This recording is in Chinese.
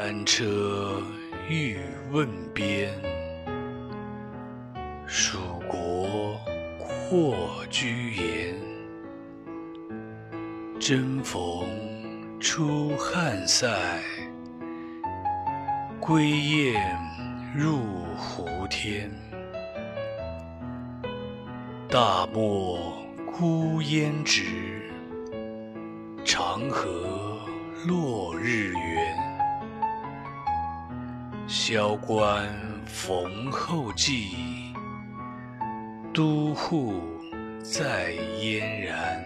单车欲问边，蜀国阔居延。征逢出汉塞，归雁入胡天。大漠孤烟直，长河落日圆。萧关逢候骑，都护在燕然。